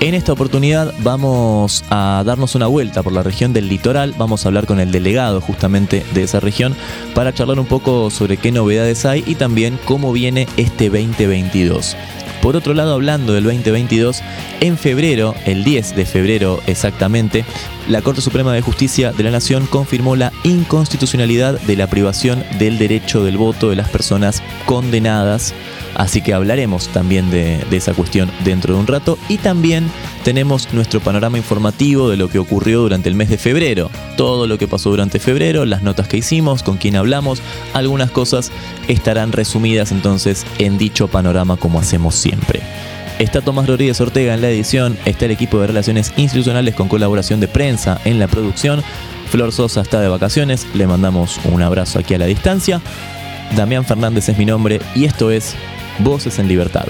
En esta oportunidad vamos a darnos una vuelta por la región del litoral, vamos a hablar con el delegado justamente de esa región para charlar un poco sobre qué novedades hay y también cómo viene este 2022. Por otro lado, hablando del 2022, en febrero, el 10 de febrero exactamente, la Corte Suprema de Justicia de la Nación confirmó la inconstitucionalidad de la privación del derecho del voto de las personas condenadas Así que hablaremos también de, esa cuestión dentro de un rato. Y también tenemos nuestro panorama informativo de lo que ocurrió durante el mes de febrero. Todo lo que pasó durante febrero, las notas que hicimos, con quién hablamos, algunas cosas estarán resumidas entonces en dicho panorama como hacemos siempre. Está Tomás Rodríguez Ortega en la edición, está el equipo de relaciones institucionales con colaboración de prensa en la producción. Flor Sosa está de vacaciones, le mandamos un abrazo aquí a la distancia. Damián Fernández es mi nombre y esto es Voces en Libertad.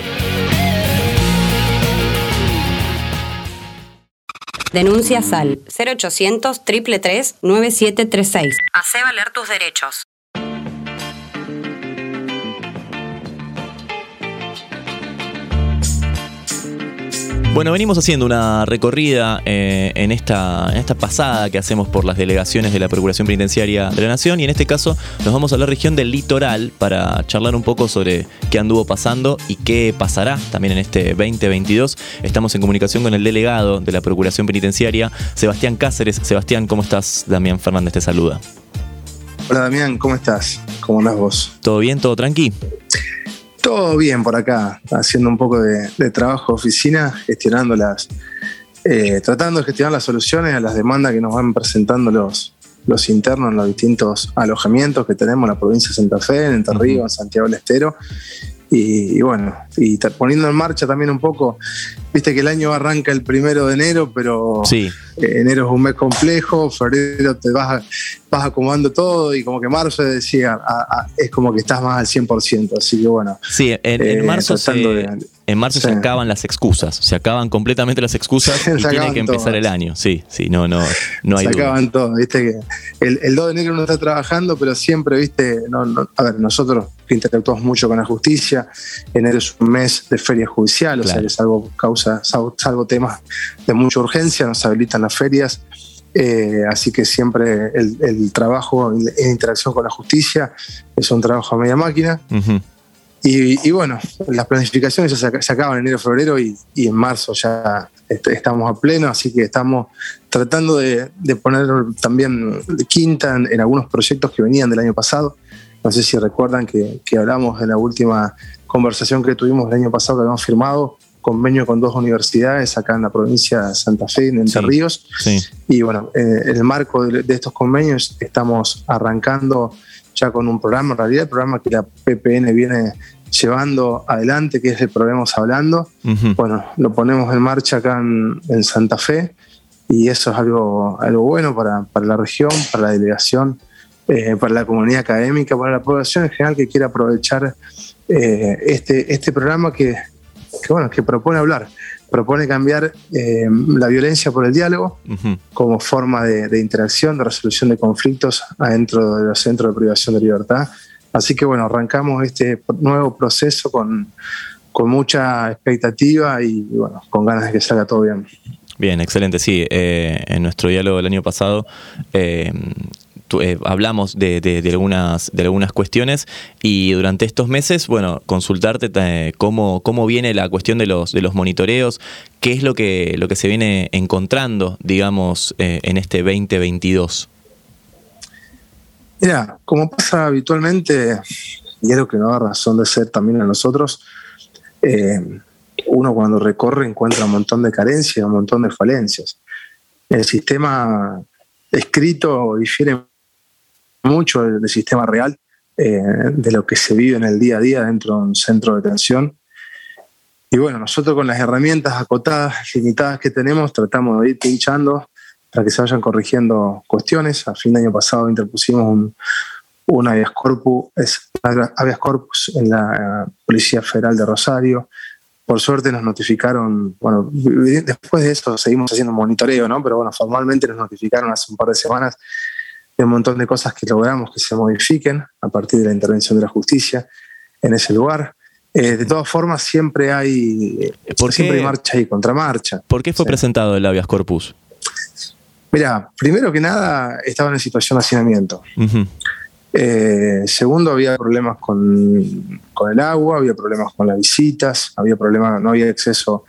Denuncia SAL 0800 333 9736. Hace valer tus derechos. Bueno, venimos haciendo una recorrida eh, en, esta, esta pasada que hacemos por las delegaciones de la Procuración Penitenciaria de la Nación y en este caso nos vamos a la región del litoral para charlar un poco sobre qué anduvo pasando y qué pasará también en este 2022. Estamos en comunicación con el delegado de la Procuración Penitenciaria, Sebastián Cáceres. Sebastián, ¿cómo estás? Damián Fernández te saluda. Hola Damián, ¿cómo estás? ¿Cómo andás vos? ¿Todo bien? ¿Todo tranqui? Todo bien por acá, haciendo un poco de, trabajo de oficina, gestionando las, eh, tratando de gestionar las soluciones a las demandas que nos van presentando los, los internos en los distintos alojamientos que tenemos en la provincia de Santa Fe, en Entre Ríos, en Santiago del Estero. Y, bueno, y poniendo en marcha también un poco, viste que el año arranca el primero de enero, pero sí. Eh, enero es un mes complejo, febrero te vas, vas acomodando todo y como que marzo decía, es como que estás más al 100%, así que bueno. Sí, en, eh, marzo, se, en marzo se acaban las excusas, se acaban completamente las excusas y tiene que empezar el año, sí, sí, no, no, no hay Se acaban todo, viste que el, 2 de enero uno está trabajando, pero siempre, viste, no, a ver, nosotros interactuamos mucho con la justicia, enero es un mes de feria judicial, o sea que salvo causa, salvo temas de mucha urgencia, nos habilitan ferias. Eh, así que siempre el, trabajo en interacción con la justicia es un trabajo a media máquina. y, bueno, las planificaciones se, acaban en enero, febrero y, en marzo ya estamos a pleno, así que estamos tratando de, poner también quinta en, algunos proyectos que venían del año pasado. No sé si recuerdan que, que hablamos en la última conversación que tuvimos el año pasado que habíamos firmado convenio con dos universidades acá en la provincia de Santa Fe, en Entre Ríos. Y bueno, eh, en el marco de, estos convenios estamos arrancando ya con un programa, en realidad el programa que la PPN viene llevando adelante, que es el programa Hablando. Bueno, lo ponemos en marcha acá en, Santa Fe y eso es algo, algo bueno para, para la región, para la delegación, eh, para la comunidad académica, para la población en general que quiera aprovechar eh, este, este programa que que, bueno, que propone hablar, propone cambiar eh, la violencia por el diálogo como forma de, interacción, de resolución de conflictos adentro de los centros de privación de libertad. Así que bueno, arrancamos este nuevo proceso con, con mucha expectativa y, bueno, con ganas de que salga todo bien. Bien, excelente. Sí, eh, en nuestro diálogo del año pasado eh, eh, hablamos de, algunas, de algunas cuestiones y durante estos meses, bueno, consultarte eh, cómo, cómo viene la cuestión de los, de los monitoreos, qué es lo que, lo que se viene encontrando, digamos, eh, en este 2022. Mira, como pasa habitualmente, y es lo que nos da razón de ser también a nosotros, uno cuando recorre encuentra un montón de carencias, un montón de falencias. El sistema escrito difiere mucho del, sistema real, eh, de lo que se vive en el día a día dentro de un centro de detención. Y bueno, nosotros con las herramientas acotadas, limitadas que tenemos, tratamos de ir pinchando para que se vayan corrigiendo cuestiones. A fin de año pasado interpusimos un, un habeas corpus, habeas corpus en la Policía Federal de Rosario. Por suerte nos notificaron, bueno, después de eso seguimos haciendo monitoreo, ¿no? Pero bueno, formalmente nos notificaron hace un par de semanas de un montón de cosas que logramos que se modifiquen a partir de la intervención de la justicia en ese lugar. Eh, de todas formas, siempre hay, ¿Por siempre marcha y contramarcha. ¿Por qué fue presentado el habeas corpus? Mira, primero que nada, estaba en situación de hacinamiento. Eh, segundo, había problemas con, el agua, había problemas con las visitas, había problemas, no había acceso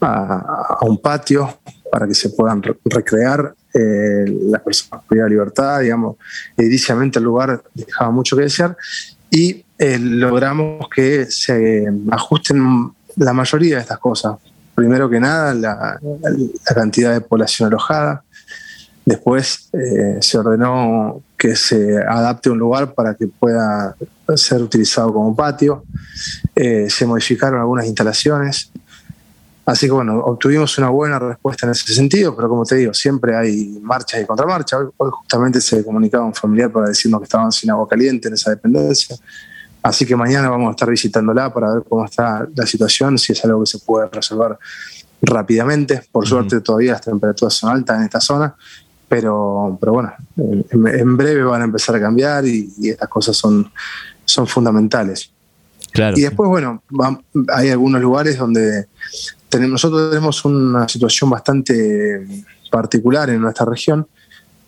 a, un patio para que se puedan recrear eh, las personas con libertad, digamos, ediliciamente el lugar dejaba mucho que desear y eh, logramos que se ajusten la mayoría de estas cosas. Primero que nada, la cantidad de población alojada, Después eh, se ordenó que se adapte un lugar para que pueda ser utilizado como patio. Eh, se modificaron algunas instalaciones. Así que bueno, obtuvimos una buena respuesta en ese sentido, pero como te digo, siempre hay marchas y contramarchas. Hoy, justamente se comunicaba un familiar para decirnos que estaban sin agua caliente en esa dependencia. Así que mañana vamos a estar visitándola para ver cómo está la situación, si es algo que se puede resolver rápidamente. Por suerte todavía las temperaturas son altas en esta zona pero, pero bueno, en, breve van a empezar a cambiar y, estas cosas son, son fundamentales. Claro. Y después, bueno, hay algunos lugares donde tenemos, nosotros tenemos una situación bastante particular en nuestra región,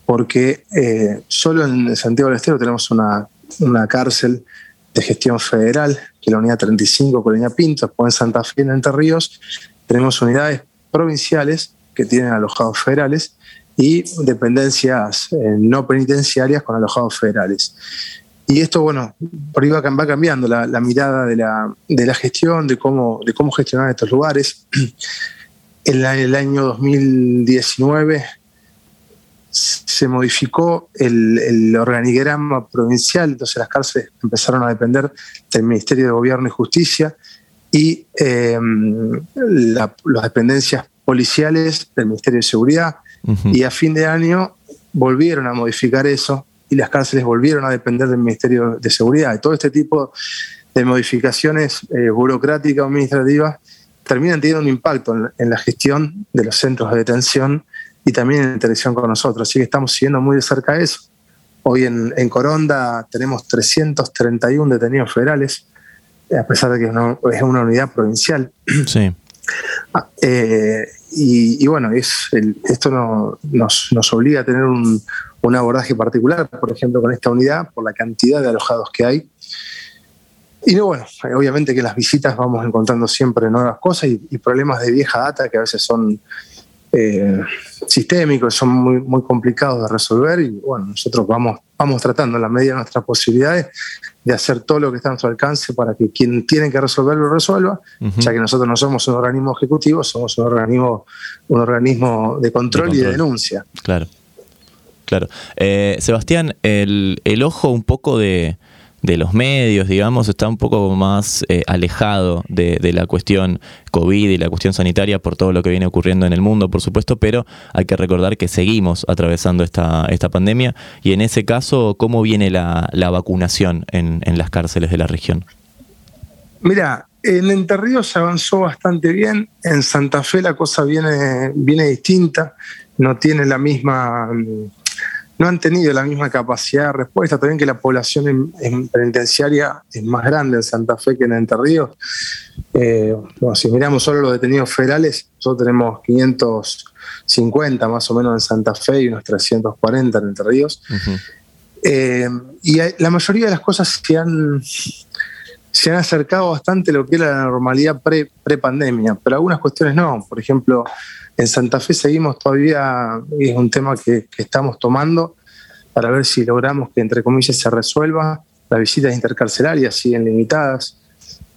porque eh, solo en Santiago del Estero tenemos una, una cárcel de gestión federal, que es la unidad 35 Colonia Pinto, después en Santa Fe, en Entre Ríos, tenemos unidades provinciales que tienen alojados federales y dependencias eh, no penitenciarias con alojados federales. Y esto, bueno, por ahí va, cambiando la, mirada de la, de la, gestión, de cómo, de cómo gestionar estos lugares. En el año 2019 se modificó el, organigrama provincial, entonces las cárceles empezaron a depender del Ministerio de Gobierno y Justicia y eh, las dependencias policiales del Ministerio de Seguridad y a fin de año volvieron a modificar eso y las cárceles volvieron a depender del Ministerio de Seguridad. Y todo este tipo de modificaciones eh, burocráticas o administrativas terminan teniendo un impacto en, la gestión de los centros de detención y también en la interacción con nosotros. Así que estamos siguiendo muy de cerca eso. Hoy en, Coronda tenemos 331 detenidos federales, a pesar de que es una, unidad provincial. Sí. Ah, eh, y, bueno, es esto nos, obliga a tener un, abordaje particular, por ejemplo, con esta unidad, por la cantidad de alojados que hay. Y no, bueno, obviamente que las visitas vamos encontrando siempre nuevas cosas y, problemas de vieja data que a veces son eh, sistémicos, son muy, muy complicados de resolver y bueno, nosotros vamos, vamos tratando en la medida de nuestras posibilidades de hacer todo lo que está a nuestro alcance para que quien tiene que resolverlo lo resuelva, ya que nosotros no somos un organismo ejecutivo, somos un organismo, un organismo de control, y de denuncia. Claro, claro. Eh, Sebastián, el, el ojo un poco de, de los medios, digamos, está un poco más eh, alejado de, la cuestión COVID y la cuestión sanitaria por todo lo que viene ocurriendo en el mundo, por supuesto, pero hay que recordar que seguimos atravesando esta, esta pandemia y en ese caso, ¿cómo viene la, vacunación en, las cárceles de la región? Mira, en Entre Ríos se avanzó bastante bien, en Santa Fe la cosa viene, viene distinta, no tiene la misma no han tenido la misma capacidad de respuesta. También que la población en, penitenciaria es más grande en Santa Fe que en Entre Ríos. Eh, si miramos solo los detenidos federales, nosotros tenemos 550 más o menos en Santa Fe y unos 340 en Entre Ríos. Eh, y la mayoría de las cosas se han, se han acercado bastante a lo que era la normalidad pre-pandemia, pero algunas cuestiones no. Por ejemplo, en Santa Fe seguimos todavía, y es un tema que, estamos tomando para ver si logramos que, entre comillas, se resuelva. Las visitas intercarcelarias siguen limitadas.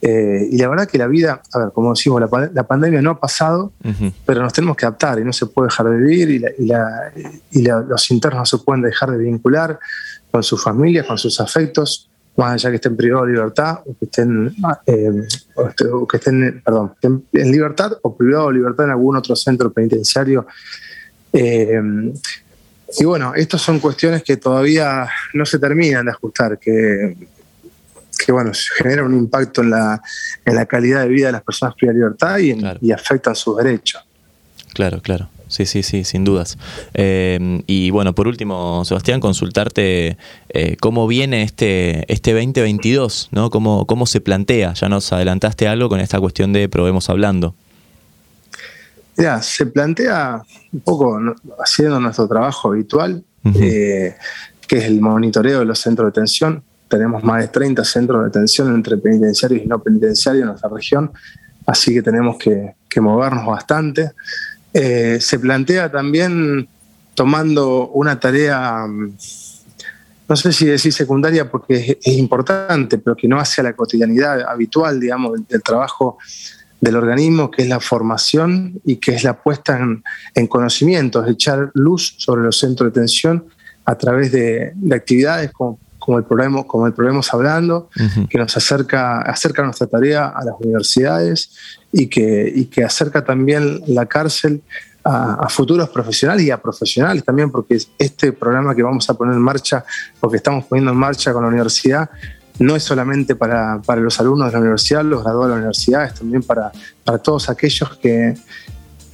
Eh, y la verdad que la vida, a ver, como decimos, la, pandemia no ha pasado, pero nos tenemos que adaptar y no se puede dejar de vivir y, los internos no se pueden dejar de vincular con sus familias, con sus afectos más allá que estén privados de libertad o que estén, eh, este, que estén, perdón, en libertad o privados de libertad en algún otro centro penitenciario Eh, y bueno, estas son cuestiones que todavía no se terminan de ajustar, que, que bueno, generan un impacto en la, en la calidad de vida de las personas privadas de libertad y, y afectan sus derechos. Claro, claro. Sí, sí, sí, sin dudas. Eh, y bueno, por último, Sebastián, consultarte eh, cómo viene este, este 2022, ¿no? ¿Cómo, ¿Cómo se plantea? Ya nos adelantaste algo con esta cuestión de probemos hablando. Ya, se plantea un poco haciendo nuestro trabajo habitual, eh, que es el monitoreo de los centros de detención. Tenemos más de 30 centros de detención entre penitenciarios y no penitenciarios en nuestra región, así que tenemos que, que movernos bastante. Eh, se plantea también tomando una tarea, mm, no sé si decir secundaria porque es, importante, pero que no hace a la cotidianidad habitual, digamos, del, trabajo del organismo, que es la formación y que es la puesta en, en conocimientos, echar luz sobre los centros de atención a través de, actividades como, como, el programa, como el programa Hablando, que nos acerca, acerca nuestra tarea a las universidades y que, que acerca también la cárcel a, futuros profesionales y a profesionales también, porque este programa que vamos a poner en marcha, o que estamos poniendo en marcha con la universidad, no es solamente para, los alumnos de la universidad, los graduados de la universidad, es también para, para todos aquellos que,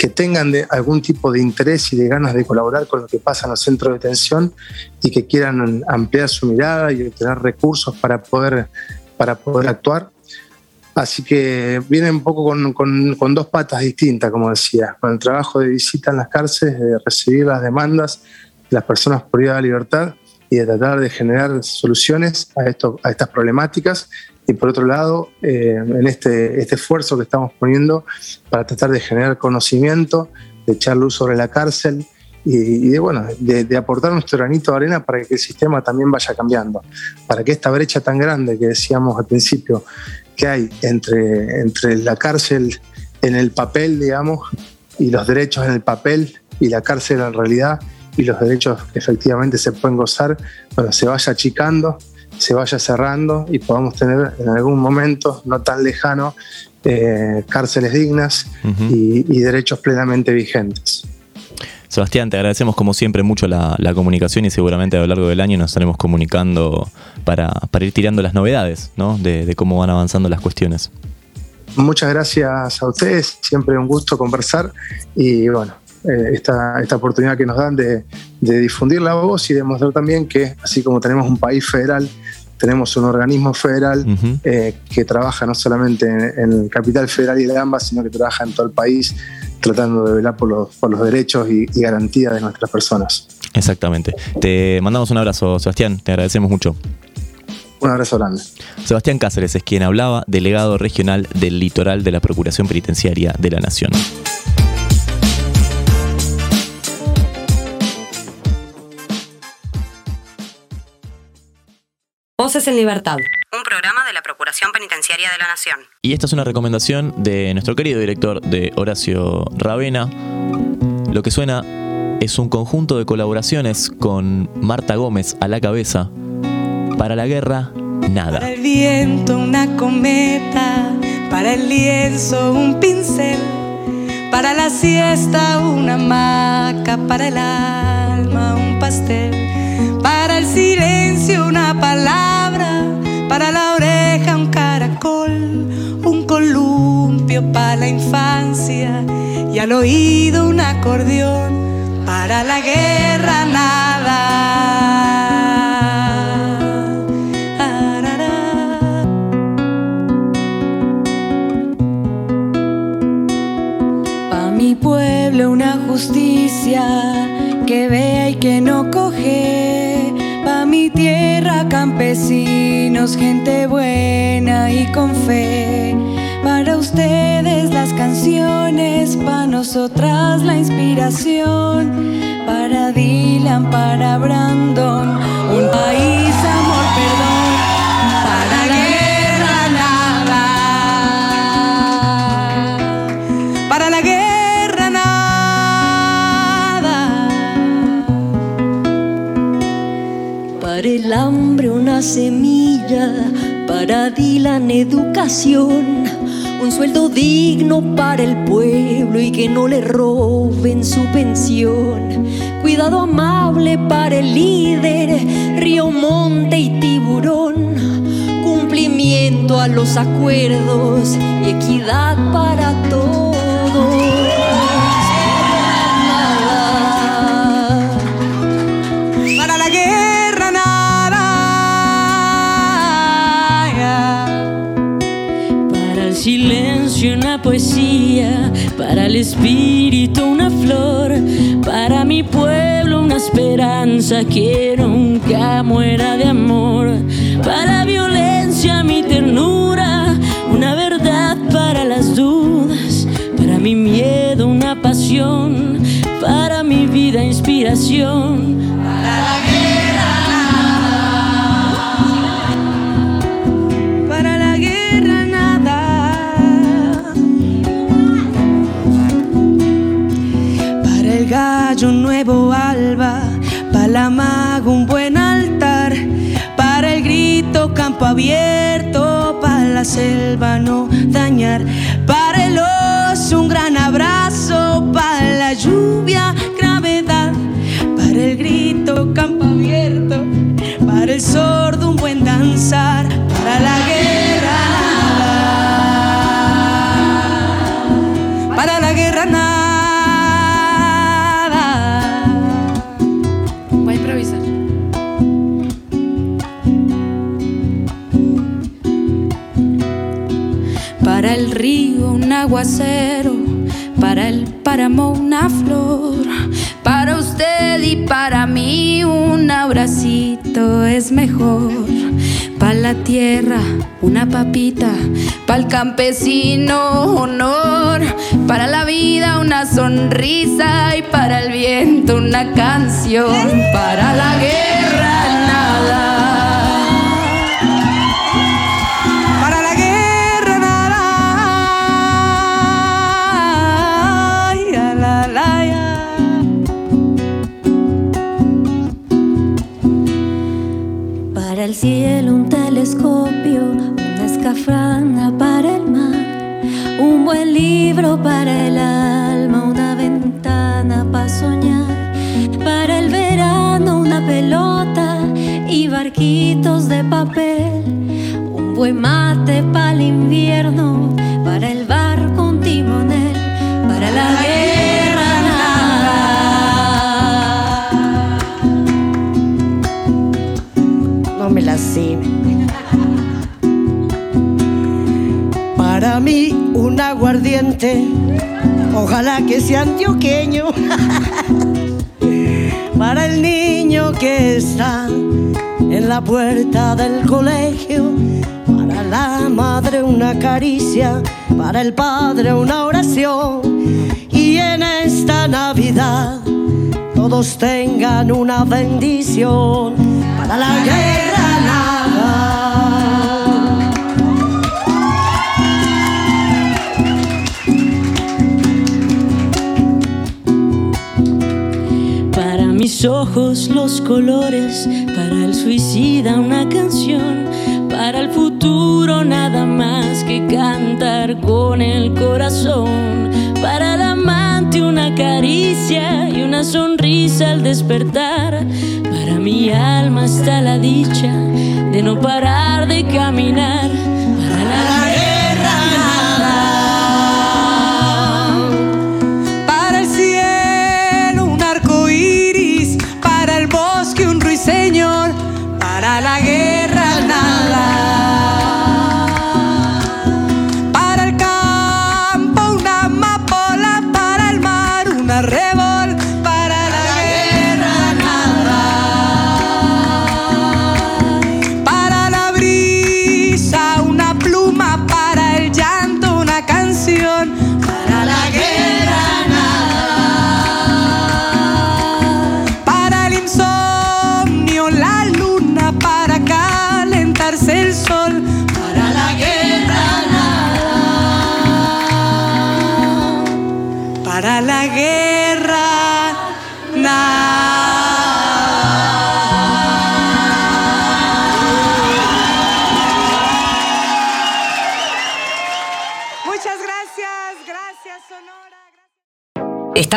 que tengan algún tipo de interés y de ganas de colaborar con lo que pasa en los centros de detención y que quieran ampliar su mirada y obtener recursos para poder, para poder actuar. Así que viene un poco con, dos patas distintas, como decía, con el trabajo de visita en las cárceles, de recibir las demandas de las personas por de libertad y de tratar de generar soluciones a, esto, a estas problemáticas. Y por otro lado, eh, en este, este esfuerzo que estamos poniendo para tratar de generar conocimiento, de echar luz sobre la cárcel y, de, bueno, de, de, aportar nuestro granito de arena para que el sistema también vaya cambiando, para que esta brecha tan grande que decíamos al principio que hay entre, entre la cárcel en el papel, digamos, y los derechos en el papel y la cárcel en realidad y los derechos que efectivamente se pueden gozar, bueno, se vaya achicando, se vaya cerrando y podamos tener en algún momento no tan lejano eh, cárceles dignas y derechos plenamente vigentes. Sebastián, te agradecemos como siempre mucho la, comunicación y seguramente a lo largo del año nos estaremos comunicando para, ir tirando las novedades ¿no? de, cómo van avanzando las cuestiones. Muchas gracias a ustedes, siempre un gusto conversar y bueno, eh, esta, esta, oportunidad que nos dan de, difundir la voz y demostrar también que así como tenemos un país federal, tenemos un organismo federal eh, que trabaja no solamente en, el capital federal y de ambas, sino que trabaja en todo el país tratando de velar por los, por los derechos y, y garantías de nuestras personas. Exactamente. Te mandamos un abrazo, Sebastián, te agradecemos mucho. Un abrazo grande. Sebastián Cáceres es quien hablaba, delegado regional del litoral de la Procuración Penitenciaria de la Nación. Voces en Libertad. Un programa de la Procuración Penitenciaria de la Nación. Y esta es una recomendación de nuestro querido director de Horacio Ravena. Lo que suena es un conjunto de colaboraciones con Marta Gómez a la cabeza. Para la guerra, nada. Para el viento, una cometa. Para el lienzo, un pincel. Para la siesta, una hamaca. Para el alma, un pastel silencio una palabra, para la oreja un caracol, un columpio para la infancia y al oído un acordeón, para la guerra nada. Mi pueblo una justicia que vea campesinos, gente buena y con fe. Para ustedes las canciones, para nosotras la inspiración. Para Dylan, para Brandon, un país, amor, perdón. Semilla, para Dylan educación, un sueldo digno para el pueblo y que no le roben su pensión. Cuidado amable para el líder, río, monte y tiburón. Cumplimiento a los acuerdos y equidad para todos. Una poesía, para el espíritu una flor, para mi pueblo una esperanza que nunca muera de amor, para la violencia mi ternura, una verdad para las dudas, para mi miedo una pasión, para mi vida inspiración. Para la maga un buen altar, para el grito campo abierto, para la selva no dañar, para el oso un gran abrazo, para la lluvia gravedad, para el grito campo abierto, para el sordo aguacero, para el páramo una flor, para usted y para mí un abracito es mejor. Para la tierra una papita, para el campesino honor, para la vida una sonrisa. Y para el viento una canción, para la guerra libro para el alma, una ventana para soñar, para el verano una pelota y barquitos de papel, un buen mate para el invierno, aguardiente, ojalá que sea antioqueño. Para el niño que está en la puerta del colegio, para la madre una caricia, para el padre una oración. Y en esta Navidad todos tengan una bendición para la guerra. Mis ojos los colores, para el suicida una canción, para el futuro nada más que cantar con el corazón, para el amante una caricia y una sonrisa al despertar, para mi alma está la dicha de no parar de caminar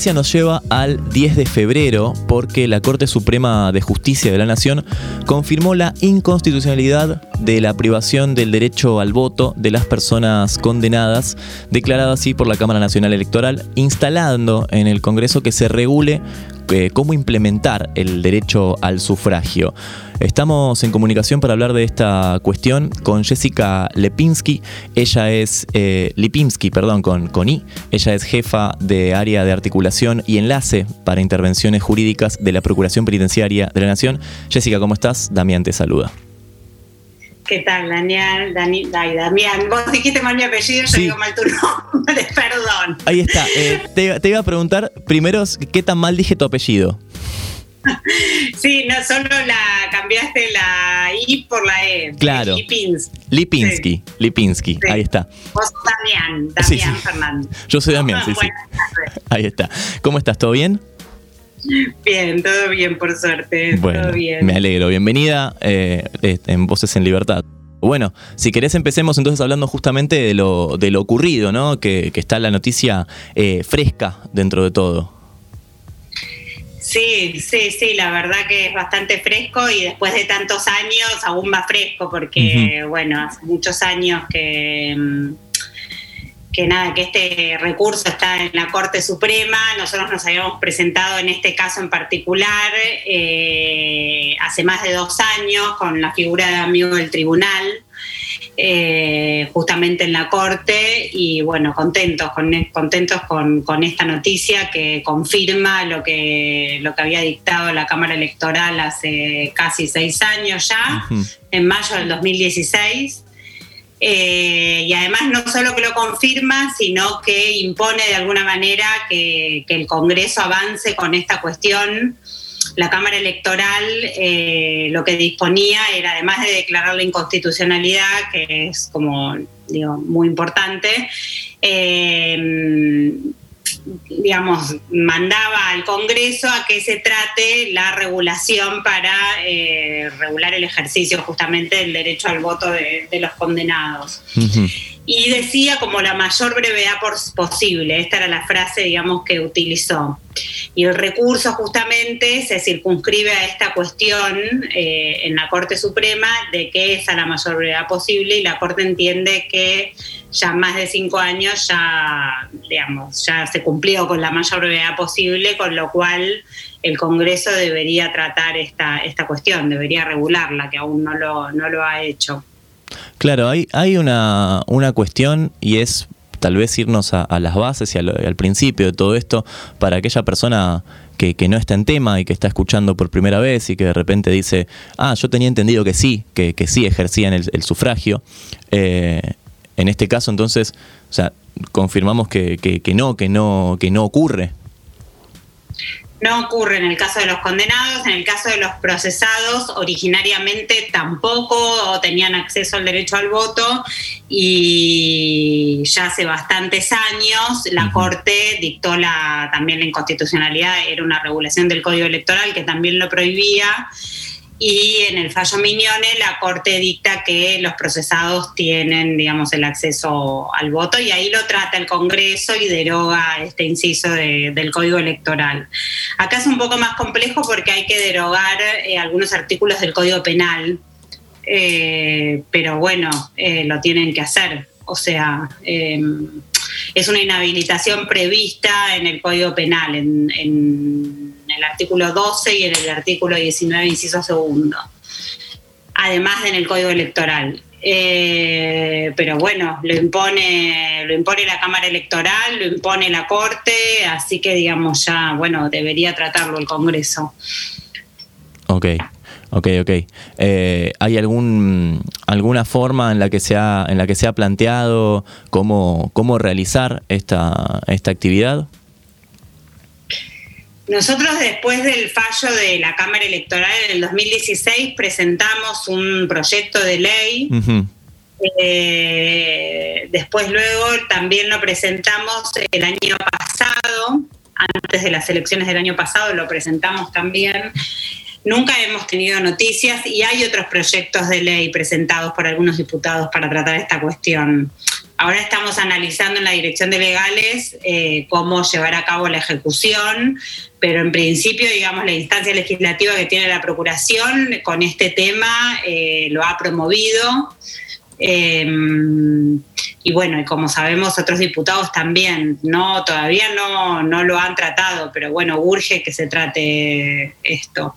Noticia nos lleva al 10 de febrero porque la Corte Suprema de Justicia de la Nación confirmó la inconstitucionalidad de la privación del derecho al voto de las personas condenadas, declarada así por la Cámara Nacional Electoral, instalando en el Congreso que se regule eh, cómo implementar el derecho al sufragio. Estamos en comunicación para hablar de esta cuestión con Jessica Lepinski. Ella es eh, Lipinski, perdón, con, con I. Ella es jefa de área de articulación y enlace para intervenciones jurídicas de la Procuración Penitenciaria de la Nación. Jessica, ¿cómo estás? Damián te saluda. ¿Qué tal, Daniel? Dani, Damián, vos dijiste mal mi apellido, yo Sí. digo mal tu nombre. Ahí está. Eh, te, te iba a preguntar primero qué tan mal dije tu apellido. Sí, no solo la cambiaste la I por la E. Claro. Lipins. Lipinski, Lipinski, Sí. ahí está. Vos sos Damián, Damián sí. Fernández. Yo soy Damián, sí, sí. Ahí está. ¿Cómo estás? ¿Todo bien? Bien, todo bien, por suerte. Bueno, todo bien. me alegro. Bienvenida eh, este, en Voces en Libertad. Bueno, si querés empecemos entonces hablando justamente de lo, de lo ocurrido, ¿no? Que, que está la noticia eh, fresca dentro de todo. Sí, sí, sí, la verdad que es bastante fresco y después de tantos años aún más fresco porque, bueno, hace muchos años que, mm, que nada, que este recurso está en la Corte Suprema. Nosotros nos habíamos presentado en este caso en particular eh, hace más de dos años con la figura de amigo del tribunal. eh, justamente en la corte y bueno, contentos, con, contentos con, con esta noticia que confirma lo que, lo que había dictado la Cámara Electoral hace casi seis años ya, en mayo del 2016. Eh, y además no solo que lo confirma, sino que impone de alguna manera que, el Congreso avance con esta cuestión. La Cámara Electoral eh, lo que disponía era, además de declarar la inconstitucionalidad, que es como digo, muy importante, eh, digamos, mandaba al Congreso a que se trate la regulación para eh, regular el ejercicio justamente del derecho al voto de, de los condenados. Y decía como la mayor brevedad posible, esta era la frase, digamos, que utilizó. Y el recurso justamente se circunscribe a esta cuestión eh, en la Corte Suprema de que es a la mayor brevedad posible y la Corte entiende que ya más de cinco años ya, digamos, ya se cumplió con la mayor brevedad posible, con lo cual el Congreso debería tratar esta, esta cuestión, debería regularla, que aún no lo, no lo ha hecho. Claro, hay, hay una, una cuestión y es tal vez irnos a, las bases y al, principio de todo esto para aquella persona que, que no está en tema y que está escuchando por primera vez y que de repente dice, ah, yo tenía entendido que sí, que, que sí ejercían el, el sufragio. Eh, en este caso, entonces, o sea, confirmamos que, que, que no, que no, que no ocurre. No ocurre en el caso de los condenados, en el caso de los procesados, originariamente tampoco tenían acceso al derecho al voto y ya hace bastantes años la Corte dictó la, también la inconstitucionalidad, era una regulación del Código Electoral que también lo prohibía y en el fallo Mignone la Corte dicta que los procesados tienen, digamos, el acceso al voto y ahí lo trata el Congreso y deroga este inciso de- del Código Electoral. Acá es un poco más complejo porque hay que derogar eh, algunos artículos del Código Penal, eh, pero bueno, eh, lo tienen que hacer. O sea, eh, es una inhabilitación prevista en el Código Penal, en, en el artículo 12 y en el artículo 19, inciso segundo. Además de en el Código Electoral. Eh, pero bueno, lo impone, lo impone la Cámara Electoral, lo impone la Corte, así que digamos ya, bueno, debería tratarlo el Congreso. Ok, ok, ok. Eh, ¿Hay algún, alguna forma en la que se ha, en la que se ha planteado cómo, cómo realizar esta, esta actividad? Nosotros después del fallo de la Cámara Electoral en el 2016 presentamos un proyecto de ley. Eh, después luego también lo presentamos el año pasado, antes de las elecciones del año pasado lo presentamos también. Nunca hemos tenido noticias y hay otros proyectos de ley presentados por algunos diputados para tratar esta cuestión. Ahora estamos analizando en la Dirección de Legales eh, cómo llevar a cabo la ejecución, pero en principio, digamos, la instancia legislativa que tiene la Procuración con este tema eh, lo ha promovido. Em, y bueno, y como sabemos, otros diputados también, no, todavía no, no lo han tratado, pero bueno, urge que se trate esto,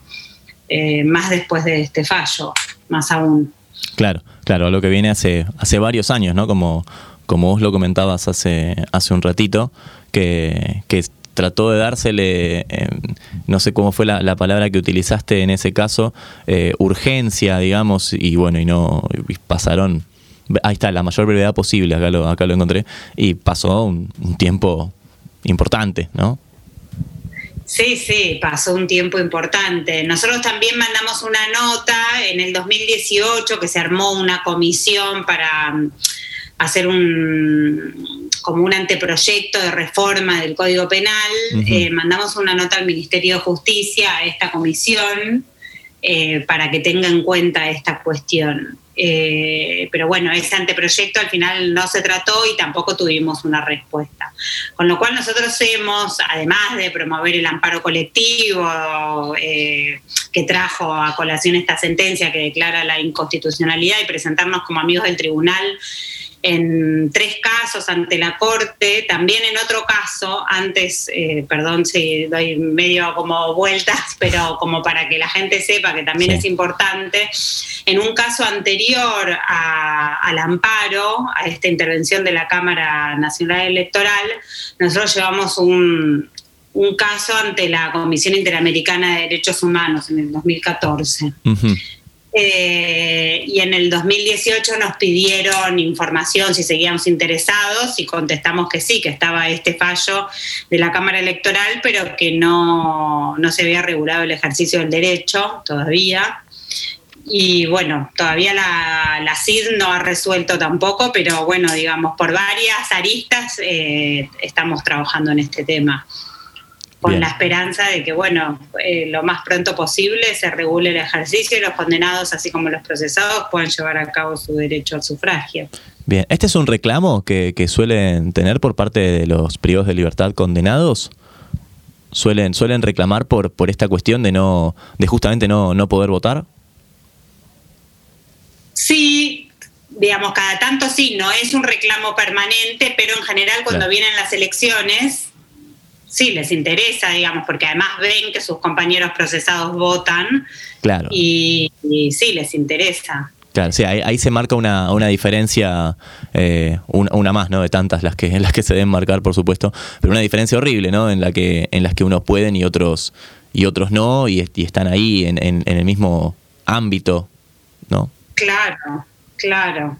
eh, más después de este fallo, más aún. Claro, claro, lo que viene hace, hace varios años, ¿no? Como, como vos lo comentabas hace, hace un ratito, que, que trató de dársele, eh, no sé cómo fue la, palabra que utilizaste en ese caso, eh, urgencia, digamos, y bueno, y no pasaron, ahí está, la mayor brevedad posible, acá lo, acá lo encontré, y pasó un, tiempo importante, ¿no? Sí, sí, pasó un tiempo importante. Nosotros también mandamos una nota en el 2018 que se armó una comisión para hacer un como un anteproyecto de reforma del Código Penal. Eh, mandamos una nota al Ministerio de Justicia, a esta comisión, eh, para que tenga en cuenta esta cuestión. Eh, pero bueno, ese anteproyecto al final no se trató y tampoco tuvimos una respuesta. Con lo cual nosotros hemos, además de promover el amparo colectivo que trajo a colación esta sentencia que declara la inconstitucionalidad y presentarnos como amigos del tribunal, en tres casos ante la Corte, también en otro caso, antes, eh, perdón si doy medio como vueltas, pero como para que la gente sepa que también es importante, en un caso anterior al amparo, a esta intervención de la Cámara Nacional Electoral, nosotros llevamos un, caso ante la Comisión Interamericana de Derechos Humanos en el 2014. Eh, y en el 2018 nos pidieron información si seguíamos interesados y contestamos que sí, que estaba este fallo de la Cámara Electoral, pero que no, no se había regulado el ejercicio del derecho todavía. Y bueno, todavía la, CID no ha resuelto tampoco, pero bueno, digamos, por varias aristas eh, estamos trabajando en este tema con la esperanza de que, bueno, eh, lo más pronto posible se regule el ejercicio y los condenados, así como los procesados, puedan llevar a cabo su derecho al sufragio. Bien, ¿este es un reclamo que, suelen tener por parte de los privados de libertad condenados? ¿Suelen, suelen reclamar por, por esta cuestión de, no, de justamente no, no poder votar? Sí, digamos, cada tanto sí, no es un reclamo permanente, pero en general cuando vienen las elecciones sí les interesa, digamos, porque además ven que sus compañeros procesados votan. Claro. Y, sí les interesa. Claro, sí, ahí, se marca una, una diferencia, eh, una, más, ¿no? De tantas las que, las que se deben marcar, por supuesto, pero una diferencia horrible, ¿no? En la que, en las que unos pueden y otros, y otros no, y, están ahí en, en el mismo ámbito, ¿no? Claro, claro.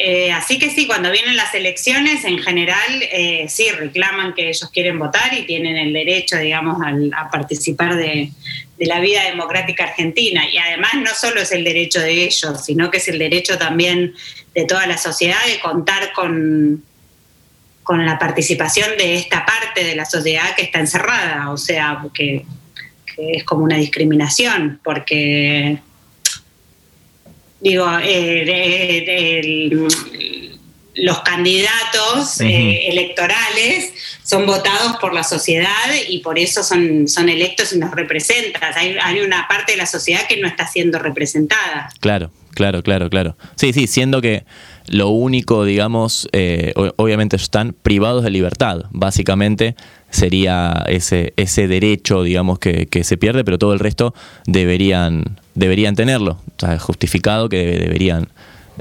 Eh, así que sí, cuando vienen las elecciones, en general, eh, sí, reclaman que ellos quieren votar y tienen el derecho, digamos, a participar de, la vida democrática argentina. Y además no solo es el derecho de ellos, sino que es el derecho también de toda la sociedad de contar con, con la participación de esta parte de la sociedad que está encerrada, o sea, que es como una discriminación, porque digo, eh, los candidatos eh, electorales son votados por la sociedad y por eso son, son electos y nos representan. Hay, hay, una parte de la sociedad que no está siendo representada. Claro, claro, claro, claro. Sí, sí, siendo que lo único, digamos, eh, obviamente están privados de libertad, básicamente sería ese, ese derecho, digamos, que, que se pierde, pero todo el resto deberían deberían tenerlo, o sea, justificado que deberían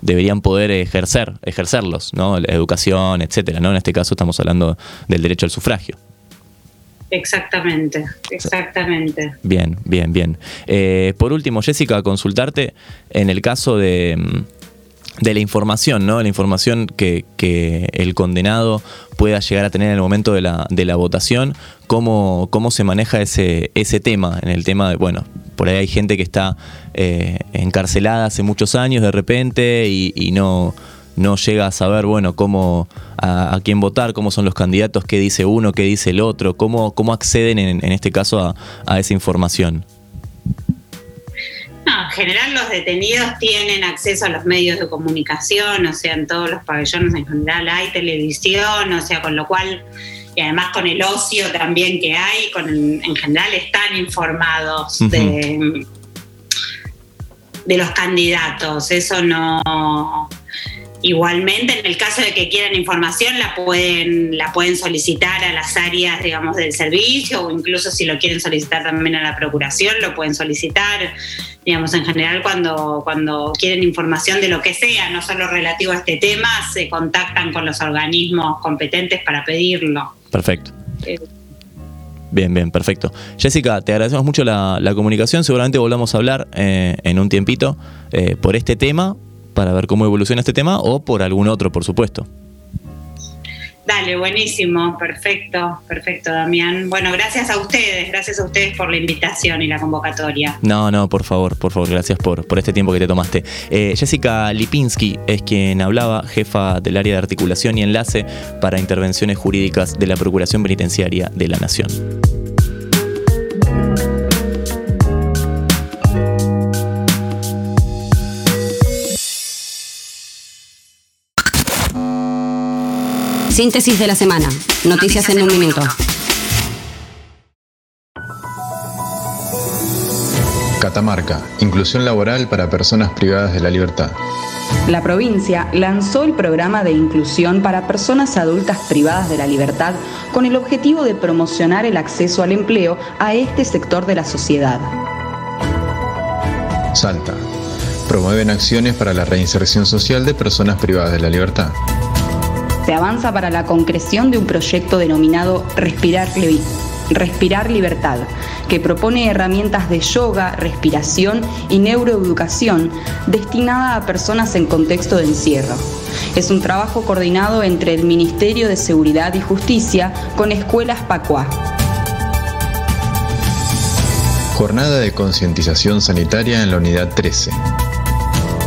deberían poder ejercer, ejercerlos, ¿no? La educación, etcétera, ¿no? En este caso estamos hablando del derecho al sufragio. Exactamente, exactamente. Bien, bien, bien. Eh, por último, Jessica, consultarte en el caso de, de la información, ¿no? La información que, el condenado pueda llegar a tener en el momento de la, de la votación, cómo, cómo se maneja ese, ese tema, en el tema de, bueno, por ahí hay gente que está eh, encarcelada hace muchos años de repente y, no, no llega a saber, bueno, cómo, a, quién votar, cómo son los candidatos, qué dice uno, qué dice el otro, cómo, cómo acceden en, en este caso a, a esa información. No, en general los detenidos tienen acceso a los medios de comunicación, o sea, en todos los pabellones en general hay televisión, o sea, con lo cual, y además con el ocio también que hay, con en general están informados de, de los candidatos. Eso no, Igualmente, en el caso de que quieran información, la pueden, la pueden solicitar a las áreas, digamos, del servicio o incluso si lo quieren solicitar también a la procuración, lo pueden solicitar. Digamos, en general, cuando, cuando quieren información de lo que sea, no solo relativo a este tema, se contactan con los organismos competentes para pedirlo. Perfecto. Eh, bien, bien, perfecto. Jessica, te agradecemos mucho la, comunicación. Seguramente volvamos a hablar eh, en un tiempito eh, por este tema para ver cómo evoluciona este tema o por algún otro, por supuesto. Dale, buenísimo, perfecto, perfecto, Damián. Bueno, gracias a ustedes, gracias a ustedes por la invitación y la convocatoria. No, no, por favor, por favor, gracias por, por este tiempo que te tomaste. Eh, Jessica Lipinski es quien hablaba, jefa del área de articulación y enlace para intervenciones jurídicas de la Procuración Penitenciaria de la Nación. Síntesis de la semana. Noticias, en un minuto. Catamarca. Inclusión laboral para personas privadas de la libertad. La provincia lanzó el programa de inclusión para personas adultas privadas de la libertad con el objetivo de promocionar el acceso al empleo a este sector de la sociedad. Salta. Promueven acciones para la reinserción social de personas privadas de la libertad se avanza para la concreción de un proyecto denominado Respirar, Libertad, que propone herramientas de yoga, respiración y neuroeducación destinada a personas en contexto de encierro. Es un trabajo coordinado entre el Ministerio de Seguridad y Justicia con Escuelas Pacuá. Jornada de concientización sanitaria en la unidad 13.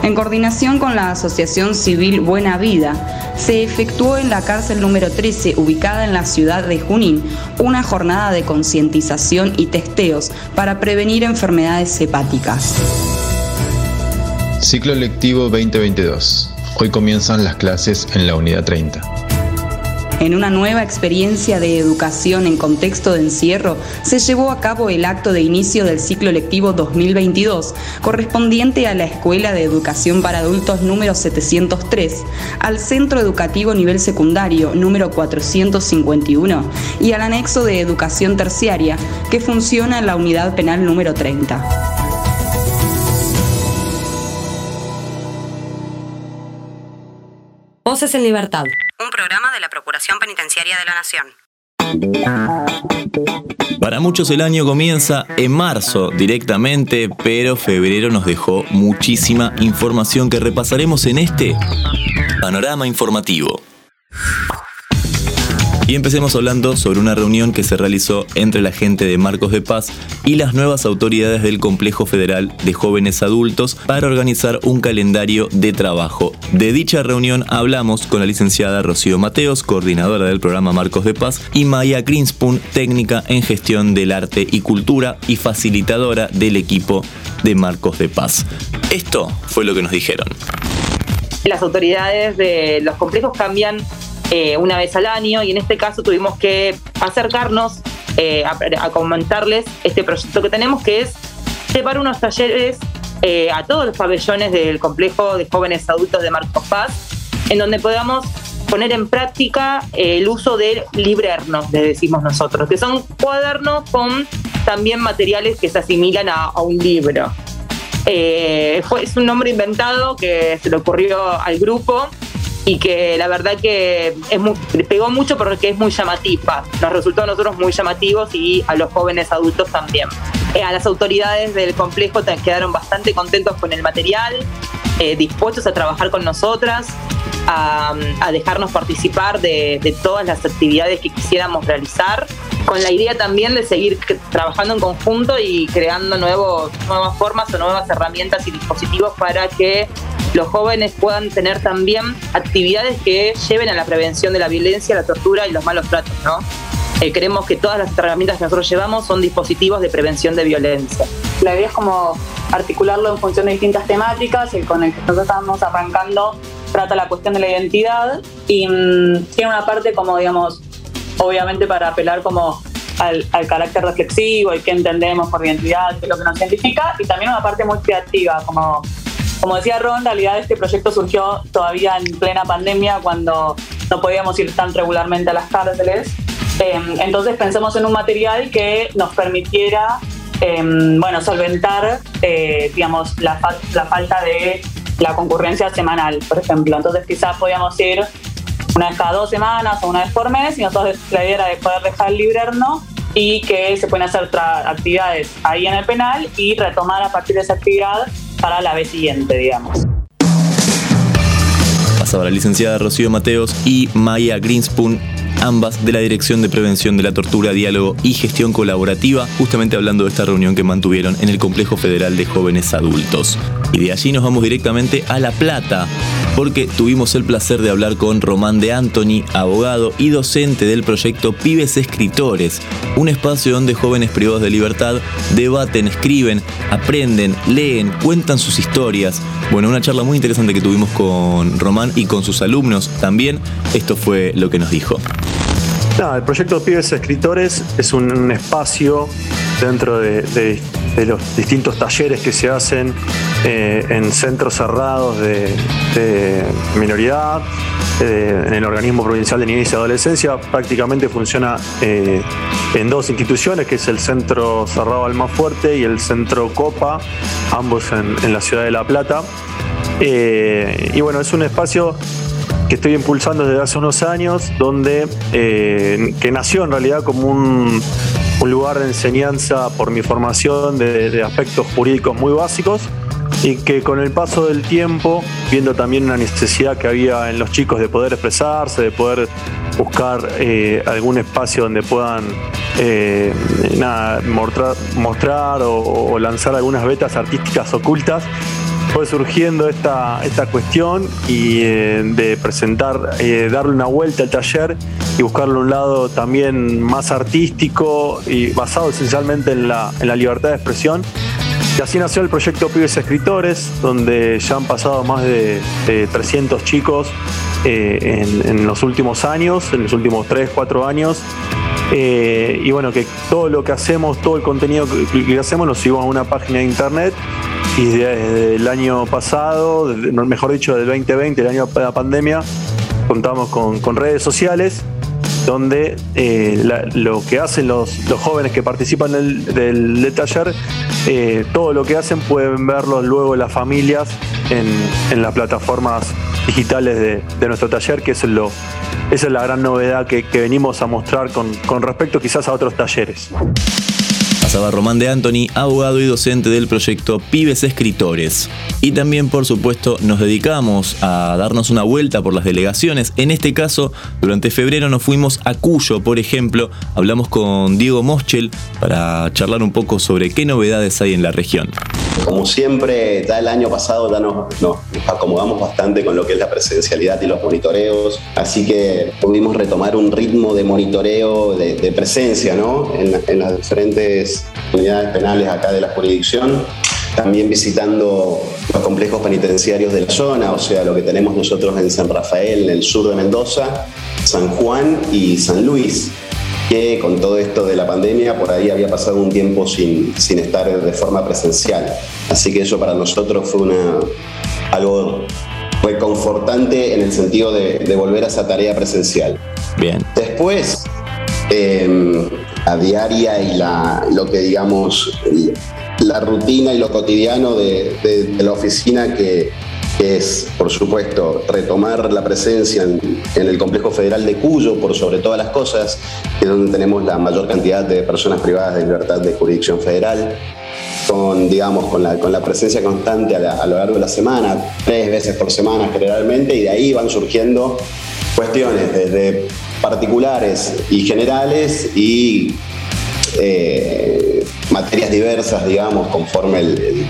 En coordinación con la Asociación Civil Buena Vida, se efectuó en la cárcel número 13, ubicada en la ciudad de Junín, una jornada de concientización y testeos para prevenir enfermedades hepáticas. Ciclo lectivo 2022. Hoy comienzan las clases en la unidad 30. En una nueva experiencia de educación en contexto de encierro, se llevó a cabo el acto de inicio del ciclo lectivo 2022, correspondiente a la Escuela de Educación para Adultos número 703, al Centro Educativo Nivel Secundario número 451 y al anexo de Educación Terciaria, que funciona en la Unidad Penal número 30. Voces en Libertad programa de la Procuración Penitenciaria de la Nación. Para muchos el año comienza en marzo directamente, pero febrero nos dejó muchísima información que repasaremos en este panorama informativo. Y empecemos hablando sobre una reunión que se realizó entre la gente de Marcos de Paz y las nuevas autoridades del Complejo Federal de Jóvenes Adultos para organizar un calendario de trabajo. De dicha reunión hablamos con la licenciada Rocío Mateos, coordinadora del programa Marcos de Paz, y Maya Greenspoon, técnica en gestión del arte y cultura y facilitadora del equipo de Marcos de Paz. Esto fue lo que nos dijeron. Las autoridades de los complejos cambian eh, una vez al año y en este caso tuvimos que acercarnos eh, a, comentarles este proyecto que tenemos que es llevar unos talleres eh, a todos los pabellones del complejo de jóvenes adultos de Marcos Paz en donde podamos poner en práctica el uso del librernos, le decimos nosotros, que son cuadernos con también materiales que se asimilan a, un libro. fue, es un nombre inventado que se le ocurrió al grupo y que la verdad que es pegó mucho porque es muy llamativa. Nos resultó a nosotros muy llamativos y a los jóvenes adultos también. Eh, a las autoridades del complejo quedaron bastante contentos con el material, eh, dispuestos a trabajar con nosotras, a, dejarnos participar de, todas las actividades que quisiéramos realizar, con la idea también de seguir trabajando en conjunto y creando nuevos, nuevas formas o nuevas herramientas y dispositivos para que los jóvenes puedan tener también actividades que lleven a la prevención de la violencia, la tortura y los malos tratos, ¿no? Eh, creemos que todas las herramientas que nosotros llevamos son dispositivos de prevención de violencia. La idea es como articularlo en función de distintas temáticas, el con el que nosotros estamos arrancando trata la cuestión de la identidad y mm, tiene una parte como, digamos, obviamente para apelar como al, carácter reflexivo y qué entendemos por identidad, qué es lo que nos identifica, y también una parte muy creativa, como, como decía Ron, en realidad este proyecto surgió todavía en plena pandemia cuando no podíamos ir tan regularmente a las cárceles. Em, entonces pensamos en un material que nos permitiera em, bueno, solventar eh, digamos, la, la falta de la concurrencia semanal, por ejemplo. Entonces quizás podíamos ir una vez cada dos semanas o una vez por mes y nosotros la idea era de poder dejar el librerno y que se pueden hacer actividades ahí en el penal y retomar a partir de esa actividad para la vez siguiente, digamos. Pasaba la licenciada Rocío Mateos y Maya Greenspoon ambas de la Dirección de Prevención de la Tortura, Diálogo y Gestión Colaborativa, justamente hablando de esta reunión que mantuvieron en el Complejo Federal de Jóvenes Adultos. Y de allí nos vamos directamente a La Plata, porque tuvimos el placer de hablar con Román de Antoni, abogado y docente del proyecto Pibes Escritores, un espacio donde jóvenes privados de libertad debaten, escriben, aprenden, leen, cuentan sus historias. Bueno, una charla muy interesante que tuvimos con Román y con sus alumnos también. Esto fue lo que nos dijo el proyecto Pibes Escritores es un, espacio dentro de, los distintos talleres que se hacen eh, en centros cerrados de, minoridad, eh, en el organismo provincial de niñez y adolescencia. Prácticamente funciona eh, en dos instituciones, que es el Centro Cerrado Almafuerte y el Centro Copa, ambos en, la ciudad de La Plata. y bueno, es un espacio que estoy impulsando desde hace unos años, donde que nació en realidad como un, lugar de enseñanza por mi formación de, aspectos jurídicos muy básicos y que con el paso del tiempo, viendo también una necesidad que había en los chicos de poder expresarse, de poder buscar eh, algún espacio donde puedan eh, mostrar, o, lanzar algunas vetas artísticas ocultas, fue surgiendo esta, esta cuestión y eh, de presentar, eh, darle una vuelta al taller y buscarle un lado también más artístico y basado esencialmente en la, en la libertad de expresión. Y así nació el proyecto Pibes Escritores, donde ya han pasado más de, 300 chicos eh, en, los últimos años, en los últimos 3, 4 años. y bueno, que todo lo que hacemos, todo el contenido que, hacemos lo subimos a una página de internet y desde el año pasado, mejor dicho, del 2020, el año de la pandemia, contamos con, redes sociales donde eh, lo que hacen los, jóvenes que participan del, taller, eh, todo lo que hacen pueden verlo luego las familias en, las plataformas digitales de, nuestro taller, que es lo, esa es la gran novedad que, venimos a mostrar con, con respecto quizás a otros talleres. Pasaba Román de Antoni, abogado y docente del proyecto Pibes Escritores. Y también, por supuesto, nos dedicamos a darnos una vuelta por las delegaciones. En este caso, durante febrero nos fuimos a Cuyo, por ejemplo. Hablamos con Diego Moschel para charlar un poco sobre qué novedades hay en la región. Como siempre, ya el año pasado ya nos, acomodamos bastante con lo que es la presencialidad y los monitoreos, así que pudimos retomar un ritmo de monitoreo, de, presencia ¿no? en las diferentes unidades penales acá de la jurisdicción, también visitando los complejos penitenciarios de la zona, o sea, lo que tenemos nosotros en San Rafael, en el sur de Mendoza, San Juan y San Luis, que con todo esto de la pandemia por ahí había pasado un tiempo sin, sin estar de forma presencial. Así que eso para nosotros fue una, algo reconfortante en el sentido de, de volver a esa tarea presencial. Bien. Después, eh, a diaria y la, lo que digamos, la rutina y lo cotidiano de, la oficina que es, por supuesto, retomar la presencia en, el complejo federal de Cuyo, por sobre todas las cosas, que es donde tenemos la mayor cantidad de personas privadas de libertad de jurisdicción federal, con, digamos, con la, con la presencia constante a, lo largo de la semana, tres veces por semana generalmente, y de ahí van surgiendo cuestiones desde particulares y generales y eh, materias diversas, digamos, conforme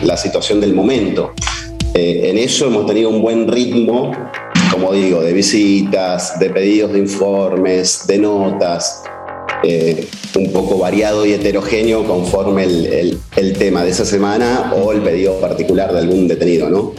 la situación del momento. Eh, en eso hemos tenido un buen ritmo, como digo, de visitas, de pedidos de informes, de notas, eh, un poco variado y heterogéneo conforme el, el, tema de esa semana o el pedido particular de algún detenido, ¿no?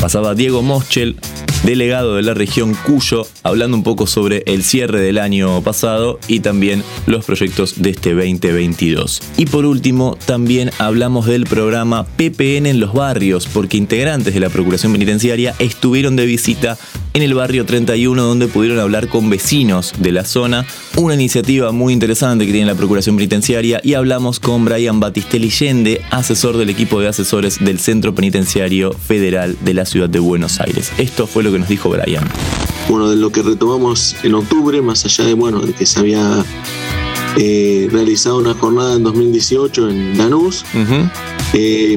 Pasaba Diego Moschel, delegado de la región Cuyo, hablando un poco sobre el cierre del año pasado y también los proyectos de este 2022. Y por último, también hablamos del programa PPN en los barrios, porque integrantes de la Procuración Penitenciaria estuvieron de visita en el barrio 31 donde pudieron hablar con vecinos de la zona, una iniciativa muy interesante que tiene la Procuración Penitenciaria y hablamos con Brian Batistelli Yende, asesor del equipo de asesores del Centro Penitenciario Federal de la Ciudad de Buenos Aires. Esto fue lo que nos dijo Brian. Bueno, de lo que retomamos en octubre, más allá de, bueno, de que se había eh, realizado una jornada en 2018 en Lanús, eh,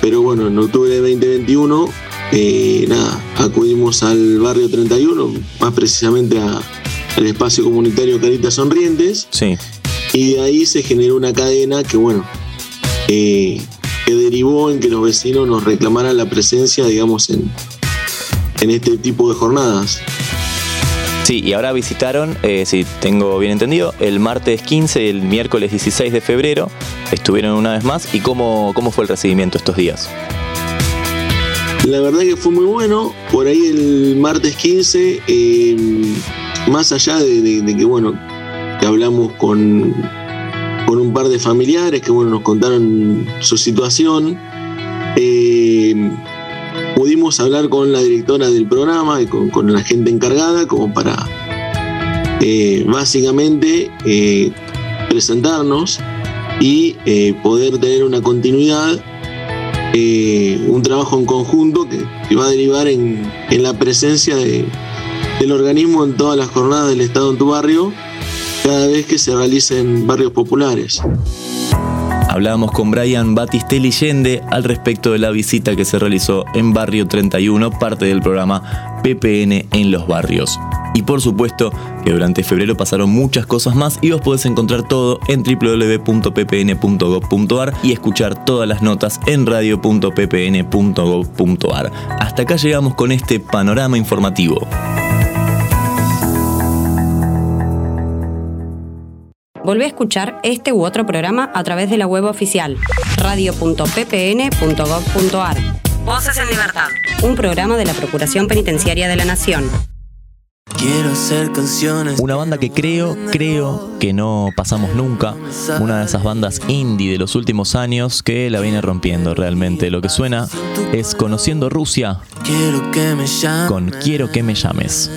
pero bueno, en octubre de 2021 eh, nada, acudimos al barrio 31, más precisamente al espacio comunitario Caritas Sonrientes. Sí. Y de ahí se generó una cadena que, bueno, eh, que derivó en que los vecinos nos reclamaran la presencia, digamos, en, en este tipo de jornadas. Sí, y ahora visitaron, eh, si tengo bien entendido, el martes 15 y el miércoles 16 de febrero. Estuvieron una vez más. ¿Y cómo, cómo fue el recibimiento estos días? La verdad que fue muy bueno. Por ahí el martes 15, eh, más allá de, que, bueno, que hablamos con, con un par de familiares que, bueno, nos contaron su situación, eh, pudimos hablar con la directora del programa y con, la gente encargada como para eh, básicamente presentarnos y poder tener una continuidad eh, un trabajo en conjunto que, va a derivar en, la presencia del organismo en todas las jornadas del Estado en tu barrio, cada vez que se realicen barrios populares. Hablábamos con Brian Batistelli Yende al respecto de la visita que se realizó en Barrio 31, parte del programa PPN en los barrios. Y por supuesto que durante febrero pasaron muchas cosas más y vos podés encontrar todo en www.ppn.gov.ar y escuchar todas las notas en radio.ppn.gov.ar. Hasta acá llegamos con este panorama informativo. Volvé a escuchar este u otro programa a través de la web oficial radio.ppn.gov.ar. Voces en Libertad. Un programa de la Procuración Penitenciaria de la Nación. Quiero hacer canciones. Una banda que creo, creo que no pasamos nunca. Una de esas bandas indie de los últimos años que la viene rompiendo realmente. Lo que suena es Conociendo Rusia Quiero que me llames. con Quiero que me llames.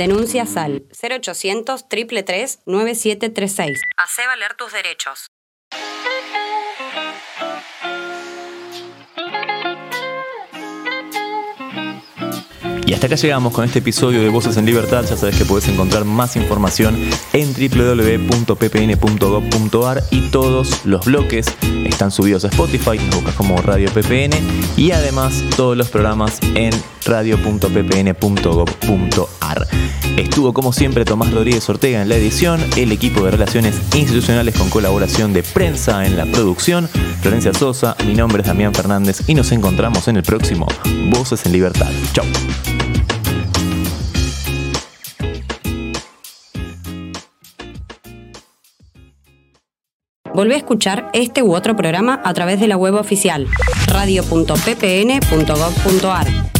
Denuncia SAL 0800 333 9736. Hacé valer tus derechos. Y hasta acá llegamos con este episodio de Voces en Libertad. Ya sabes que puedes encontrar más información en www.ppn.gov.ar y todos los bloques están subidos a Spotify, buscas como Radio PPN y además todos los programas en radio.ppn.gov.ar. Estuvo como siempre Tomás Rodríguez Ortega en la edición, el equipo de relaciones institucionales con colaboración de prensa en la producción, Florencia Sosa, mi nombre es Damián Fernández y nos encontramos en el próximo Voces en Libertad. Chau. Volvé a escuchar este u otro programa a través de la web oficial radio.ppn.gov.ar.